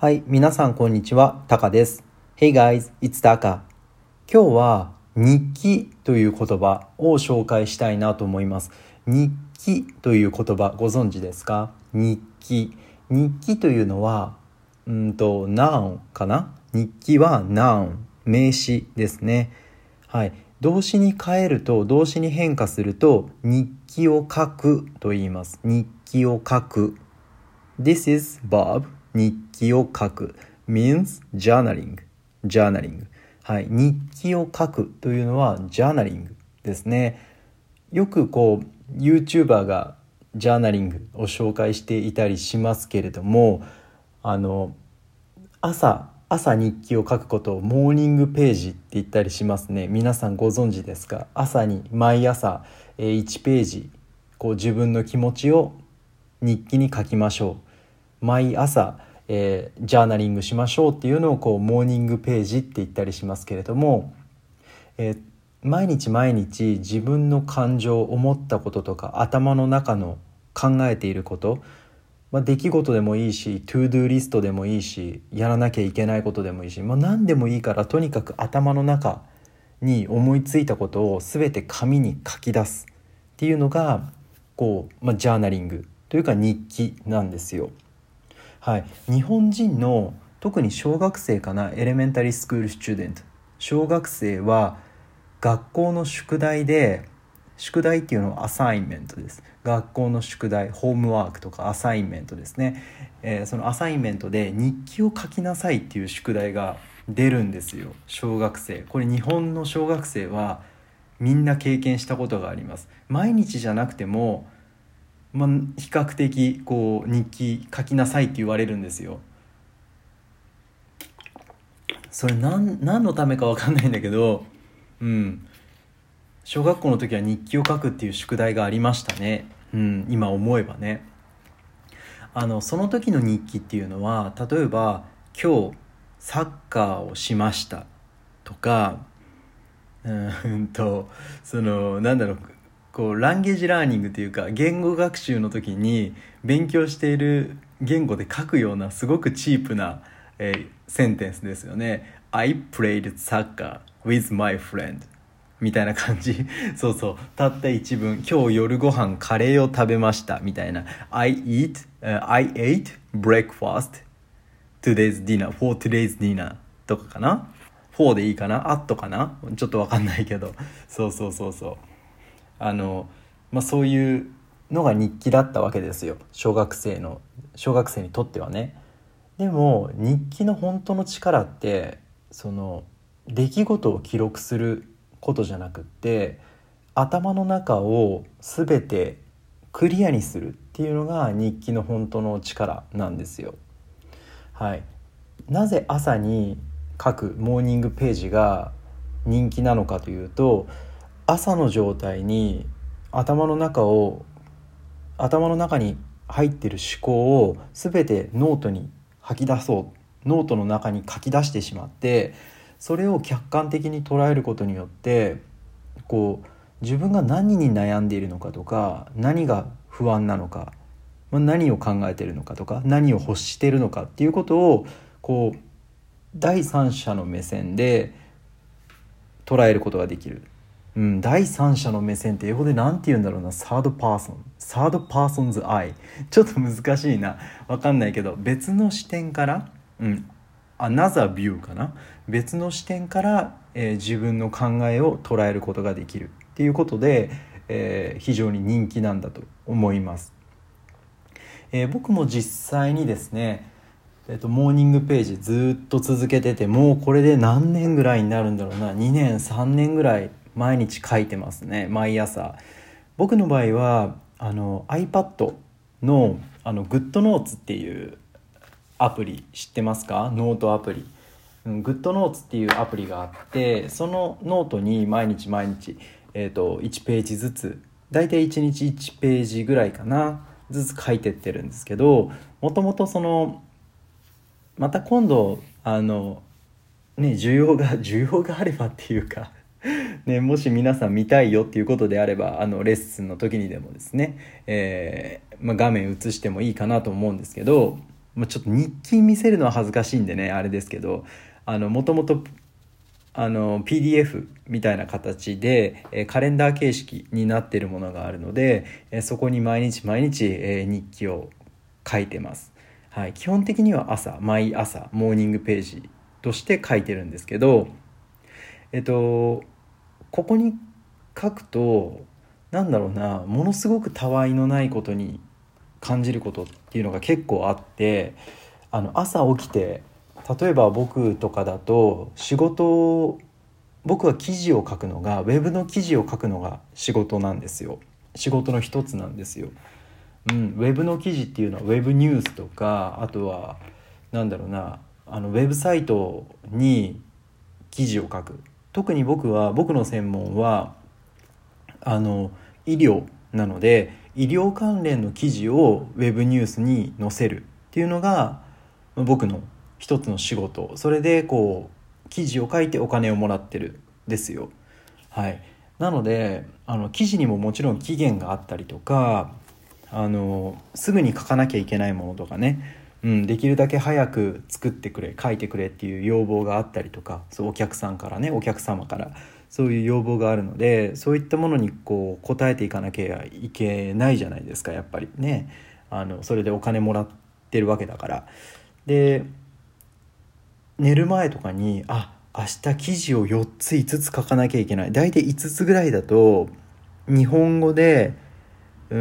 はい、皆さんこんにちは、タカです。Hey guys, it's Taka. 今日は日記という言葉を紹介したいなと思います。日記という言葉ご存知ですか？日記。日記というのは、うんと、ナウンかな？日記はナウン、名詞ですね。はい。動詞に変えると、動詞に変化すると、日記を書くと言います。日記を書く。This is Bob. 日記を書く。means journaling. journaling. はい。日記を書くというのは journaling ですね。よくこう YouTuber がジャーナリングを紹介していたりしますけれどもあの朝朝日記を書くことをモーニングページって言ったりしますね。皆さんご存知ですか？朝に毎朝1ページこう自分の気持ちを日記に書きましょう。毎朝、えー、 journaling しましょうっていうのをこう morning page って言ったりしますけれども、えー、毎日毎日自分の感情思ったこととか頭の中の考えていること、まあ、出来事でもいいし to do list でもいいしやらなきゃいけないことでもいいし、まあ、何でもいいからとにかく頭の中に思いついたことを全て紙に書き出すっていうのがこう、まあ、ジャーナリングというか日記なんですよ。はい、日本人の特に小学生かな？エレメンタリースクールスチューデント小学生は学校の宿題で宿題っていうのはアサインメントです。学校の宿題ホームワークとかアサインメントですね、えー、そのアサインメントで日記を書きなさいっていう宿題が出るんですよ。小学生。これ日本の小学生はみんな経験したことがあります。毎日じゃなくてもまあ、比較的こう日記書きなさいって言われるんですよ。それ何何のためか分かんないんだけど、うん、小学校の時は日記を書くっていう宿題がありましたね、うん、今思えばね。あのその時の日記っていうのは例えば「今日サッカーをしました」とか うんとそのなんだろうこうランゲージラーニングというか言語学習の時に勉強している言語で書くようなすごくチープな、えー、センテンスですよね。I played soccer with my friend みたいな感じ。そうそう。たった一文。今日夜ご飯カレーを食べました。みたいな。I eat、uh, I ate breakfast today's dinner for today's dinner とかかな。4でいいかな。at かな。ちょっとわかんないけど。そうそうそうそう。あの、まあ、そういうのが日記だったわけですよ小学生の小学生にとってはね。でも日記の本当の力ってその出来事を記録することじゃなくって頭の中を全てクリアにするっていうのが日記の本当の力なんですよ。はい、なぜ朝に書く morning page が人気なのかというと朝の状態に頭の中を頭の中に入ってる思考を全てノートに吐き出そう。ノートの中に書き出してしまってそれを客観的に捉えることによってこう自分が何に悩んでいるのかとか何が不安なのかま何を考えてるのかとか何を欲してるのかっていうことをこう第三者の目線で捉えることができる。うん、第三者の目線って英語で何て言うんだろうな。サードパーソンサードパーソンズアイちょっと難しいな。分かんないけど別の視点からうんアナザービューかな。別の視点から、えー、自分の考えを捉えることができるっていうことで、えー、非常に人気なんだと思います、えー、僕も実際にですねえっと、モーニングページずっと続けててもうこれで何年ぐらいになるんだろうな。2年3年ぐらい毎日書いてますね。毎朝。僕の場合はあの iPad のあの GoodNotes っていうアプリ知ってますか？ノートアプリ。GoodNotes っていうアプリがあってそのノートに毎日毎日、えーと、1ページずつ大体1日1ページぐらいかなずつ書いてってるんですけどもともとそのまた今度あのね需要が需要があればっていうか ね、もし皆さん見たいよっていうことであればあのレッスンの時にでもですね、えー、まあ、画面映してもいいかなと思うんですけどまあ、ちょっと日記見せるのは恥ずかしいんでねあれですけどもともと PDF みたいな形で、えカレンダー形式になっているものがあるので、えそこに毎日毎日、え日記を書いてます、はい、基本的には朝毎朝モーニングページとして書いてるんですけどえっとここに書くとなんだろうなものすごくたわいのないことに感じることっていうのが結構あってあの朝起きて例えば僕とかだと仕事僕は記事を書くのがウェブの記事を書くのが仕事なんですよ仕事の一つなんですよ。うん、ウェブの記事っていうのはウェブニュースとかあとはなんだろうなあのウェブサイトに記事を書く特に僕は僕の専門はあの医療なので医療関連の記事をウェブニュースに載せるっていうのが僕の一つの仕事。それでこう記事を書いてお金をもらってるですよ。はい。なのであの記事にももちろん期限があったりとかあのすぐに書かなきゃいけないものとかね、うん、できるだけ早く作ってくれ書いてくれっていう要望があったりとかそうお客さんからねお客様からそういう要望があるのでそういったものにこう応えていかなきゃいけないじゃないですかやっぱりねあのそれでお金もらってるわけだから。で寝る前とかにあ明日記事を4つ5つ書かなきゃいけない大体5つぐらいだと日本語でう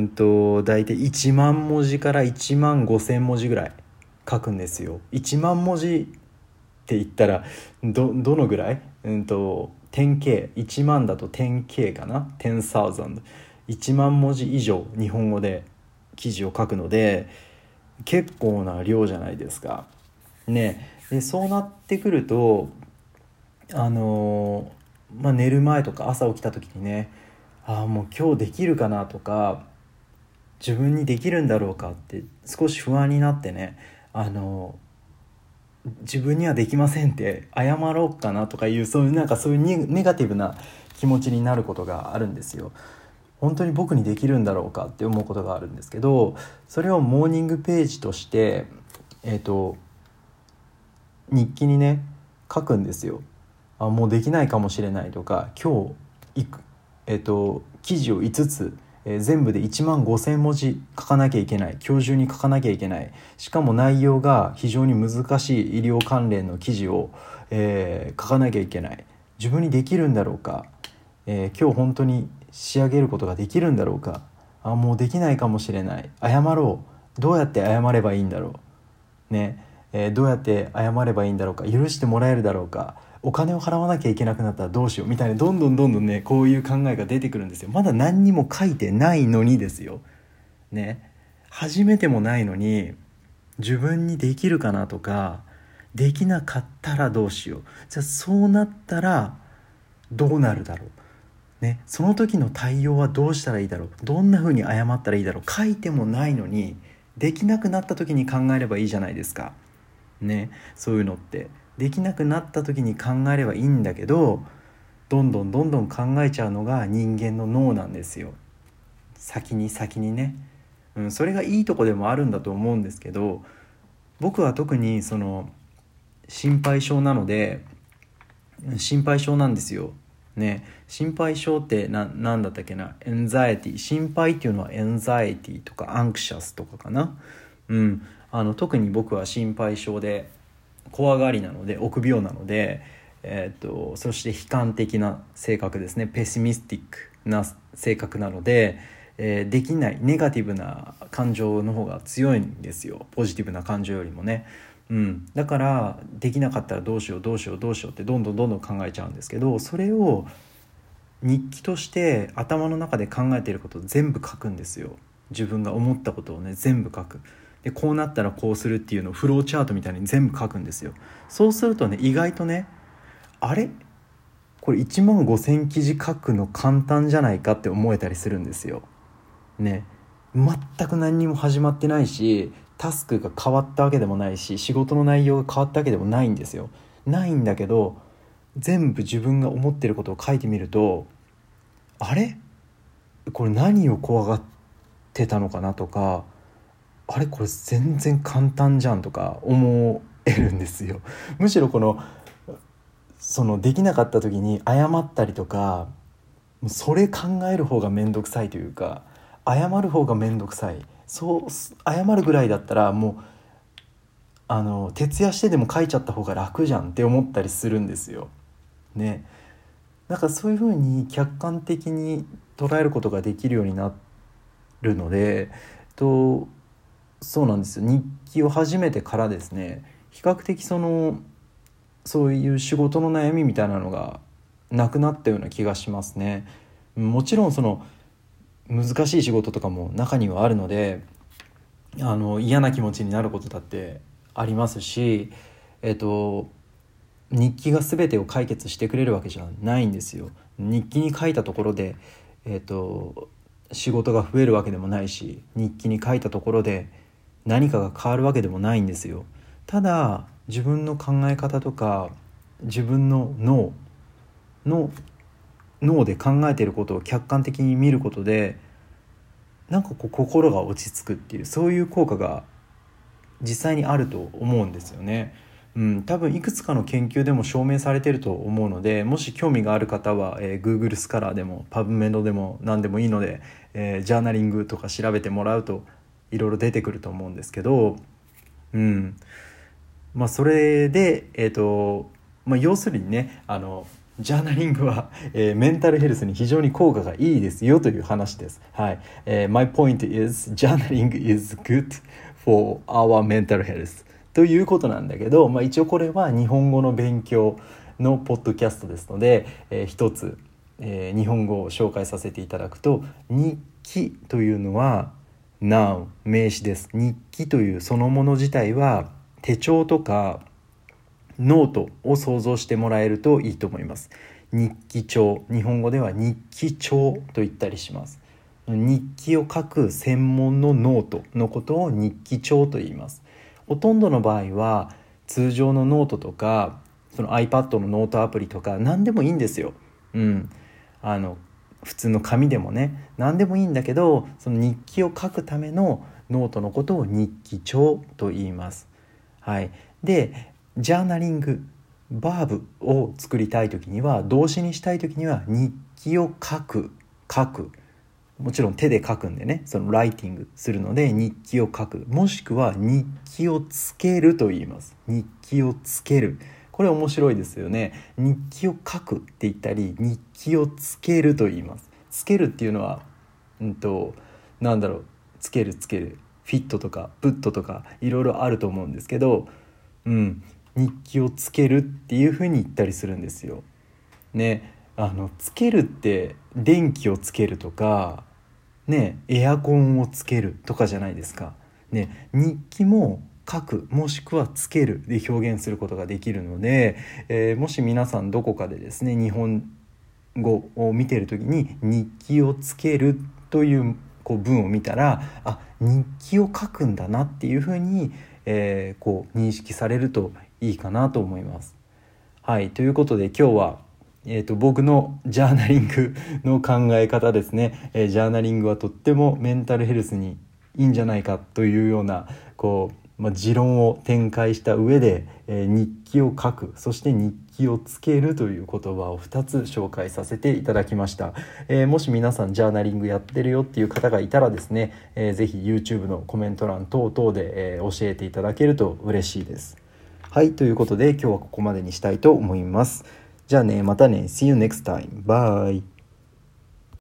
んと大体1万文字から1万5,000文字ぐらい書くんですよ。1万文字って言ったらどどのぐらい？うんと 10K1 万だと 10K かな？10,000 1万文字以上日本語で記事を書くので結構な量じゃないですか。ね。でそうなってくるとあのまあ、寝る前とか朝起きた時にねああもう今日できるかなとか自分にできるんだろうかって少し不安になってねあの自分にはできませんって謝ろうかなとかいうそういうなんかそういうネガティブな気持ちになることがあるんですよ。本当に僕にできるんだろうかって思うことがあるんですけどそれをモーニングページとしてえっ、ー、と日記にね書くんですよ。あもうできないかもしれないとか今日、えーと、記事を5つ、えー、全部で1万5,000文字書かなきゃいけない。今日中に書かなきゃいけない。しかも内容が非常に難しい医療関連の記事を、えー、書かなきゃいけない。自分にできるんだろうか、えー、今日本当に仕上げることができるんだろうか。あもうできないかもしれない。謝ろう。どうやって謝ればいいんだろう。ね。え、どうやって謝ればいいんだろうか。許してもらえるだろうか。お金を払わなきゃいけなくなったらどうしようみたいなどんどんどんどんねこういう考えが出てくるんですよ。まだ何にも書いてないのにですよ。ね。初めてもないのに自分にできるかなとかできなかったらどうしよう。じゃあそうなったらどうなるだろう。ね。その時の対応はどうしたらいいだろう。どんな風に謝ったらいいだろう。書いてもないのにできなくなった時に考えればいいじゃないですか。ね。そういうのって。できなくなった時に考えればいいんだけどどんどんどんどん考えちゃうのが人間の脳なんですよ。先に先にね、うん、それがいいとこでもあるんだと思うんですけど僕は特にその心配性なので心配性なんですよ。ね。心配性って何だったっけな？ anxiety 心配っていうのは anxiety とか anxious とかかな？うん。あの特に僕は心配性で怖がりなので臆病なので、えーと、そして悲観的な性格ですね。 pessimisticな性格なので、えー、できないネガティブな感情の方が強いんですよ。ポジティブな感情よりもね。うん、だからできなかったらどうしようどうしようどうしようってどんどんどんどん考えちゃうんですけどそれを日記として頭の中で考えていることを全部書くんですよ。自分が思ったことをね全部書く。でこうなったらこうするっていうのをフローチャートみたいに全部書くんですよそうするとね意外とねあれ？これ1万5,000記事書くの簡単じゃないかって思えたりするんですよ。ね全く何にも始まってないしタスクが変わったわけでもないし仕事の内容が変わったわけでもないんですよ。ないんだけど全部自分が思ってることを書いてみるとあれ？これ何を怖がってたのかなとかあれこれ全然簡単じゃんとか思えるんですよ。むしろこのそのできなかった時に謝ったりとかそれ考える方が面倒くさいというか謝る方が面倒くさいそう謝るぐらいだったらもうあの徹夜してでも書いちゃった方が楽じゃんって思ったりするんですよ。ね。なんかそういうふうに客観的に捉えることができるようになるのでとそうなんですよ日記を始めてからですね比較的そのそういう仕事の悩みみたいなのがなくなったような気がしますね。もちろんその難しい仕事とかも中にはあるのであの嫌な気持ちになることだってありますし、えっと、日記が全てを解決してくれるわけじゃないんですよ。日記に書いたところで、えっと、仕事が増えるわけでもないし日記に書いたところで何かが変わるわけでもないんですよ。ただ自分の考え方とか自分の脳の脳で考えていることを客観的に見ることでなんかこう心が落ち着くっていうそういう効果が実際にあると思うんですよね。うん、多分いくつかの研究でも証明されてると思うのでもし興味がある方は、えー、Google スカラーでも PubMed でも何でもいいので、えー、ジャーナリングとか調べてもらうといろいろ出てくると思うんですけど、うんまあ、それで、えーとまあ、要するにねあのジャーナリングは、えー、メンタルヘルスに非常に効果がいいですよという話です。はい。えー、My point is, journaling is good for our mental health ということなんだけど、まあ、一応これは日本語の勉強のポッドキャストですので、えー、一つ、えー、日本語を紹介させていただくと日記というのは Noun 名詞です。日記というそのもの自体は手帳とかノートを想像してもらえるといいと思います。日記帳。日本語では日記帳と言ったりします。日記を書く専門のノートのことを日記帳と言います。ほとんどの場合は通常のノートとかその iPad のノートアプリとか何でもいいんですよ。うん、あの普通の紙でもね何でもいいんだけどその日記を書くためのノートのことを日記帳と言います。はい、で journaling verb を作りたい時には動詞にしたい時には日記を書く。書く。もちろん手で書くんでねその writing するので日記を書く。もしくは日記をつけると言います。日記をつける。これ面白いですよね。日記を書くって言ったり日記をつけると言います。つけるっていうのはうんとなんだろう。つけるつける。フィットとかプットとかいろいろあると思うんですけどうん。日記をつけるっていうふうに言ったりするんですよ。ね。あのつけるって電気をつけるとかね。エアコンをつけるとかじゃないですか。ね。日記も書くもしくはつけるで表現することができるので、えー、もし皆さんどこかでですね日本語を見てる時に日記をつけるというこう文を見たらあ日記を書くんだなっていうふうに、えー、こう認識されるといいかなと思います。はいということで今日はえーと、僕のジャーナリングの考え方ですね、えー、ジャーナリングはとってもメンタルヘルスにいいんじゃないかというようなこう、まあ、持論を展開した上で、えー、日記を書くそして日記をつけるという言葉を2つ紹介させていただきました、えー、もし皆さんジャーナリングやってるよっていう方がいたらですね、えー、ぜひ YouTube のコメント欄等々で、えー、教えていただけると嬉しいですはいということで今日はここまでにしたいと思います。じゃあね、またね。See you next time. Bye.